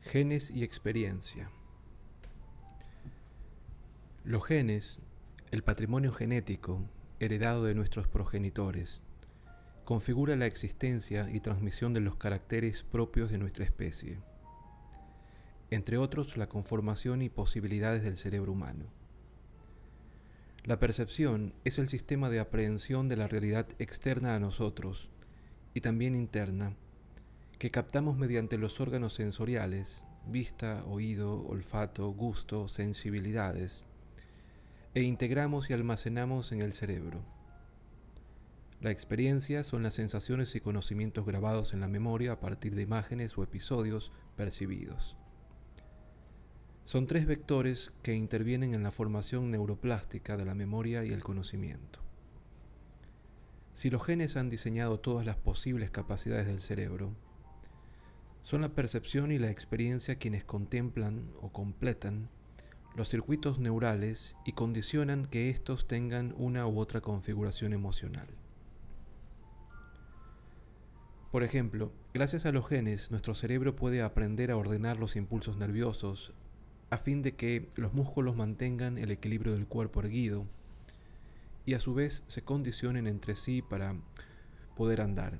Genes y experiencia. Los genes, el patrimonio genético heredado de nuestros progenitores, configura la existencia y transmisión de los caracteres propios de nuestra especie, entre otros la conformación y posibilidades del cerebro humano. La percepción es el sistema de aprehensión de la realidad externa a nosotros y también interna que captamos mediante los órganos sensoriales, vista, oído, olfato, gusto, sensibilidades, e integramos y almacenamos en el cerebro. La experiencia son las sensaciones y conocimientos grabados en la memoria a partir de imágenes o episodios percibidos. Son tres vectores que intervienen en la formación neuroplástica de la memoria y el conocimiento. Si los genes han diseñado todas las posibles capacidades del cerebro, son la percepción y la experiencia quienes contemplan o completan los circuitos neurales y condicionan que estos tengan una u otra configuración emocional. Por ejemplo, gracias a los genes, nuestro cerebro puede aprender a ordenar los impulsos nerviosos a fin de que los músculos mantengan el equilibrio del cuerpo erguido y a su vez se condicionen entre sí para poder andar.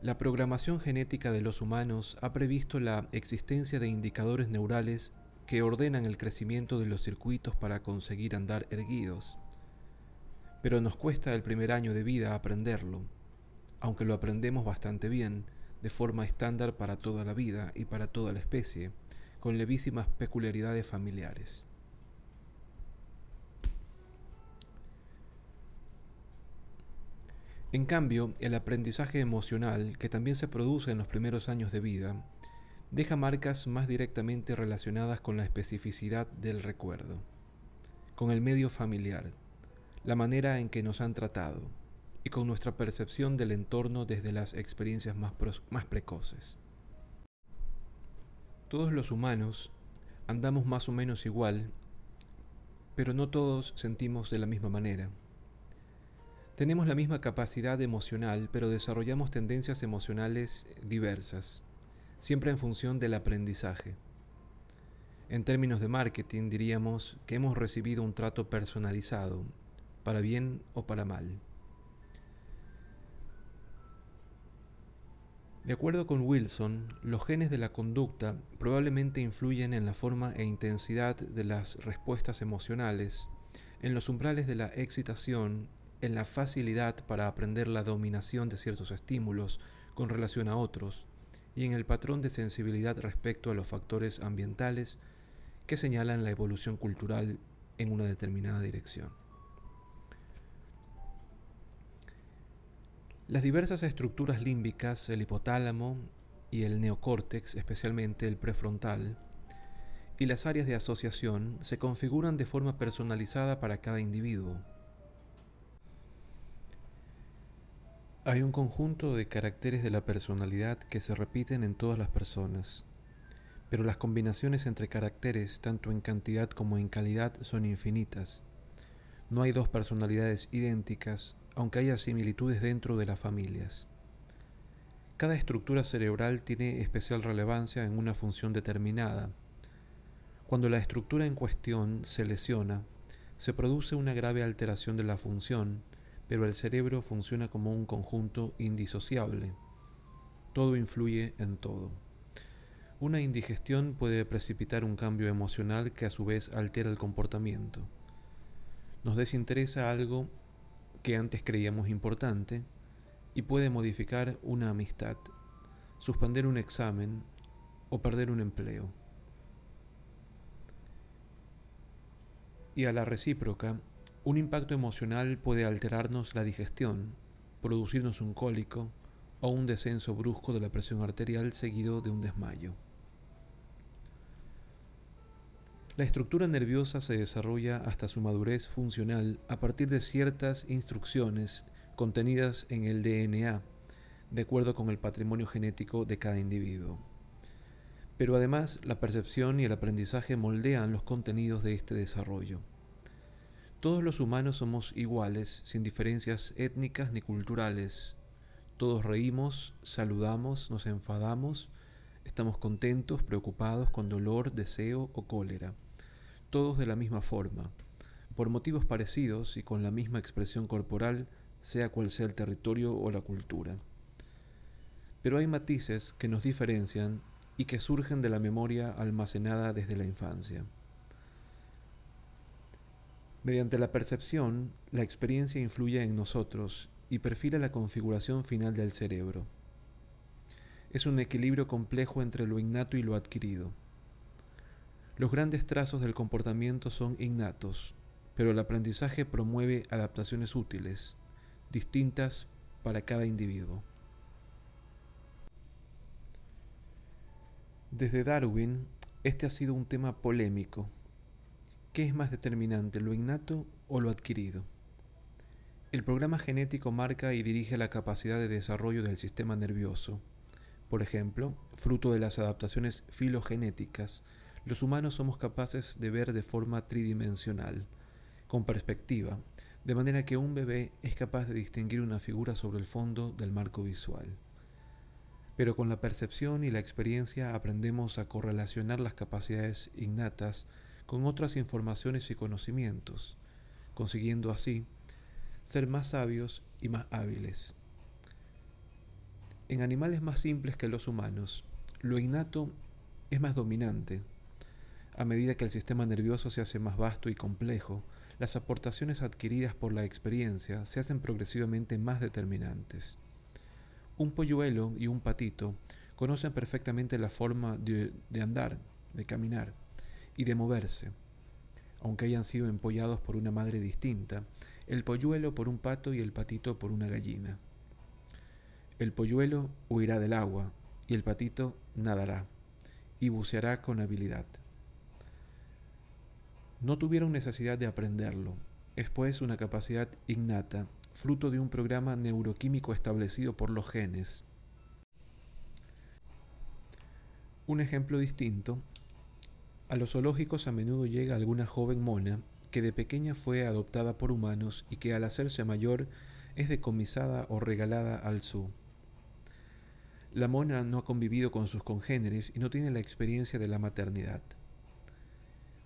La programación genética de los humanos ha previsto la existencia de indicadores neurales que ordenan el crecimiento de los circuitos para conseguir andar erguidos. Pero nos cuesta el primer año de vida aprenderlo, aunque lo aprendemos bastante bien, de forma estándar para toda la vida y para toda la especie, con levísimas peculiaridades familiares. En cambio, el aprendizaje emocional, que también se produce en los primeros años de vida, deja marcas más directamente relacionadas con la especificidad del recuerdo, con el medio familiar, la manera en que nos han tratado y con nuestra percepción del entorno desde las experiencias más, más precoces. Todos los humanos andamos más o menos igual, pero no todos sentimos de la misma manera. Tenemos la misma capacidad emocional, pero desarrollamos tendencias emocionales diversas, siempre en función del aprendizaje. En términos de marketing diríamos que hemos recibido un trato personalizado, para bien o para mal. De acuerdo con Wilson, los genes de la conducta probablemente influyen en la forma e intensidad de las respuestas emocionales, en los umbrales de la excitación en la facilidad para aprender la dominación de ciertos estímulos con relación a otros y en el patrón de sensibilidad respecto a los factores ambientales que señalan la evolución cultural en una determinada dirección. Las diversas estructuras límbicas, el hipotálamo y el neocórtex, especialmente el prefrontal, y las áreas de asociación se configuran de forma personalizada para cada individuo Hay un conjunto de caracteres de la personalidad que se repiten en todas las personas, pero las combinaciones entre caracteres, tanto en cantidad como en calidad, son infinitas. No hay dos personalidades idénticas, aunque haya similitudes dentro de las familias. Cada estructura cerebral tiene especial relevancia en una función determinada. Cuando la estructura en cuestión se lesiona, se produce una grave alteración de la función, pero el cerebro funciona como un conjunto indisociable. Todo influye en todo. Una indigestión puede precipitar un cambio emocional que a su vez altera el comportamiento. Nos desinteresa algo que antes creíamos importante y puede modificar una amistad, suspender un examen o perder un empleo. Y a la recíproca, un impacto emocional puede alterarnos la digestión, producirnos un cólico o un descenso brusco de la presión arterial seguido de un desmayo. La estructura nerviosa se desarrolla hasta su madurez funcional a partir de ciertas instrucciones contenidas en el DNA, de acuerdo con el patrimonio genético de cada individuo. Pero además la percepción y el aprendizaje moldean los contenidos de este desarrollo. Todos los humanos somos iguales, sin diferencias étnicas ni culturales. Todos reímos, saludamos, nos enfadamos, estamos contentos, preocupados, con dolor, deseo o cólera. Todos de la misma forma, por motivos parecidos y con la misma expresión corporal, sea cual sea el territorio o la cultura. Pero hay matices que nos diferencian y que surgen de la memoria almacenada desde la infancia. Mediante la percepción, la experiencia influye en nosotros y perfila la configuración final del cerebro. Es un equilibrio complejo entre lo innato y lo adquirido. Los grandes trazos del comportamiento son innatos, pero el aprendizaje promueve adaptaciones útiles, distintas para cada individuo. Desde Darwin, este ha sido un tema polémico. ¿Qué es más determinante, lo innato o lo adquirido? El programa genético marca y dirige la capacidad de desarrollo del sistema nervioso. Por ejemplo, fruto de las adaptaciones filogenéticas, los humanos somos capaces de ver de forma tridimensional, con perspectiva, de manera que un bebé es capaz de distinguir una figura sobre el fondo del marco visual pero con la percepción y la experiencia aprendemos a correlacionar las capacidades innatas con otras informaciones y conocimientos, consiguiendo así ser más sabios y más hábiles. En animales más simples que los humanos, lo innato es más dominante. A medida que el sistema nervioso se hace más vasto y complejo, las aportaciones adquiridas por la experiencia se hacen progresivamente más determinantes. Un polluelo y un patito conocen perfectamente la forma de, andar, de caminar y de moverse. Aunque hayan sido empollados por una madre distinta, el polluelo por un pato y el patito por una gallina. El polluelo huirá del agua y el patito nadará y buceará con habilidad. No tuvieron necesidad de aprenderlo, es pues una capacidad innata fruto de un programa neuroquímico establecido por los genes. Un ejemplo distinto, a los zoológicos a menudo llega alguna joven mona que de pequeña fue adoptada por humanos y que al hacerse mayor es decomisada o regalada al zoo. La mona no ha convivido con sus congéneres y no tiene la experiencia de la maternidad.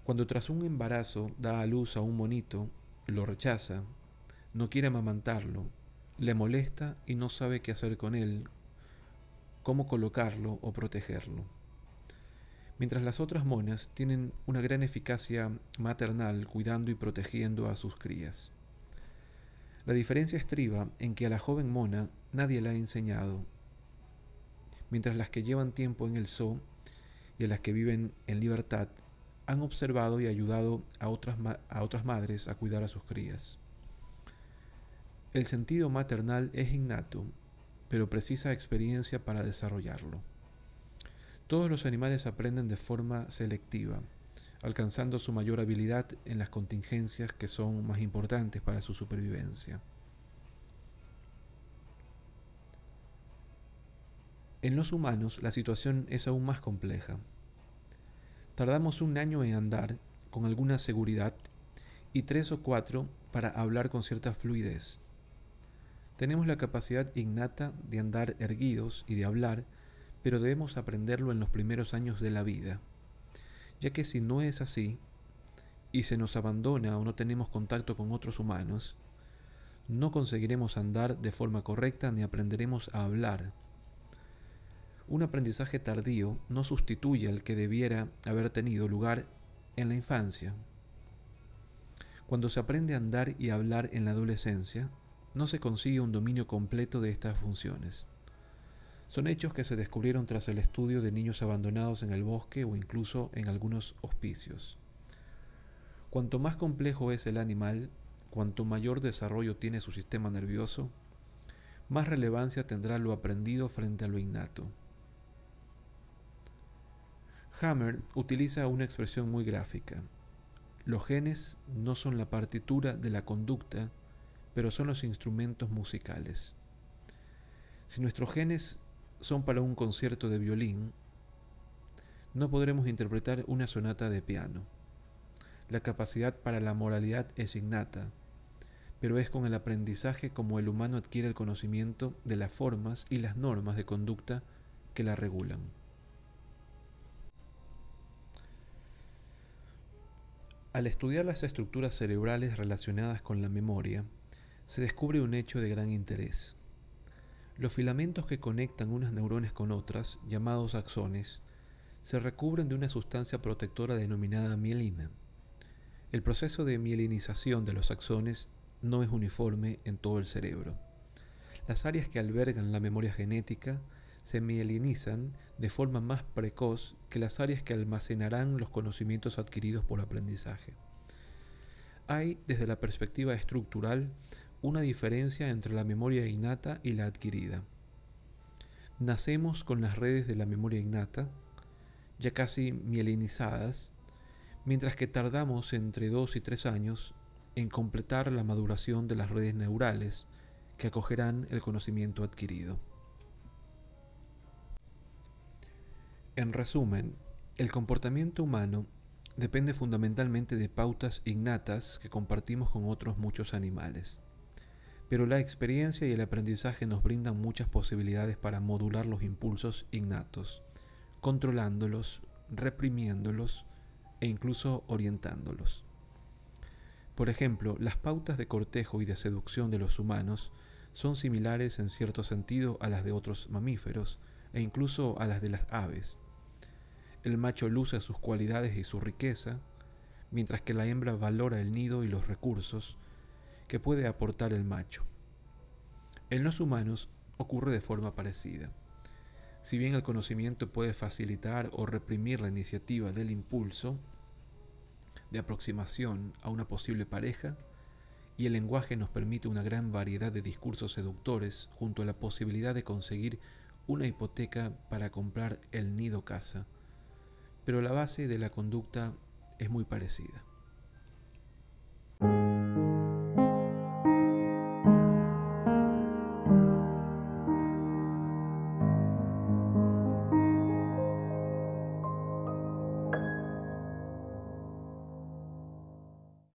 Cuando tras un embarazo da a luz a un monito, lo rechaza no quiere amamantarlo, le molesta y no sabe qué hacer con él, cómo colocarlo o protegerlo. Mientras las otras monas tienen una gran eficacia maternal cuidando y protegiendo a sus crías. La diferencia estriba en que a la joven mona nadie la ha enseñado, mientras las que llevan tiempo en el zoo y a las que viven en libertad han observado y ayudado a otras, a otras madres a cuidar a sus crías. El sentido maternal es innato, pero precisa experiencia para desarrollarlo. Todos los animales aprenden de forma selectiva, alcanzando su mayor habilidad en las contingencias que son más importantes para su supervivencia. En los humanos la situación es aún más compleja. Tardamos un año en andar con alguna seguridad y tres o cuatro para hablar con cierta fluidez. Tenemos la capacidad innata de andar erguidos y de hablar, pero debemos aprenderlo en los primeros años de la vida, ya que si no es así, y se nos abandona o no tenemos contacto con otros humanos, no conseguiremos andar de forma correcta ni aprenderemos a hablar. Un aprendizaje tardío no sustituye al que debiera haber tenido lugar en la infancia. Cuando se aprende a andar y hablar en la adolescencia, no se consigue un dominio completo de estas funciones. Son hechos que se descubrieron tras el estudio de niños abandonados en el bosque o incluso en algunos hospicios. Cuanto más complejo es el animal, cuanto mayor desarrollo tiene su sistema nervioso, más relevancia tendrá lo aprendido frente a lo innato. Hammer utiliza una expresión muy gráfica. Los genes no son la partitura de la conducta, pero son los instrumentos musicales. Si nuestros genes son para un concierto de violín, no podremos interpretar una sonata de piano. La capacidad para la moralidad es innata, pero es con el aprendizaje como el humano adquiere el conocimiento de las formas y las normas de conducta que la regulan. Al estudiar las estructuras cerebrales relacionadas con la memoria, se descubre un hecho de gran interés. Los filamentos que conectan unas neuronas con otras, llamados axones, se recubren de una sustancia protectora denominada mielina. El proceso de mielinización de los axones no es uniforme en todo el cerebro. Las áreas que albergan la memoria genética se mielinizan de forma más precoz que las áreas que almacenarán los conocimientos adquiridos por aprendizaje. Hay, desde la perspectiva estructural, una diferencia entre la memoria innata y la adquirida. Nacemos con las redes de la memoria innata, ya casi mielinizadas, mientras que tardamos entre dos y tres años en completar la maduración de las redes neurales que acogerán el conocimiento adquirido. En resumen, el comportamiento humano depende fundamentalmente de pautas innatas que compartimos con otros muchos animales. Pero la experiencia y el aprendizaje nos brindan muchas posibilidades para modular los impulsos innatos, controlándolos, reprimiéndolos e incluso orientándolos. Por ejemplo, las pautas de cortejo y de seducción de los humanos son similares en cierto sentido a las de otros mamíferos e incluso a las de las aves. El macho luce sus cualidades y su riqueza, mientras que la hembra valora el nido y los recursos que puede aportar el macho. En los humanos ocurre de forma parecida. Si bien el conocimiento puede facilitar o reprimir la iniciativa del impulso, de aproximación a una posible pareja y el lenguaje nos permite una gran variedad de discursos seductores junto a la posibilidad de conseguir una hipoteca para comprar el nido casa. Pero la base de la conducta es muy parecida.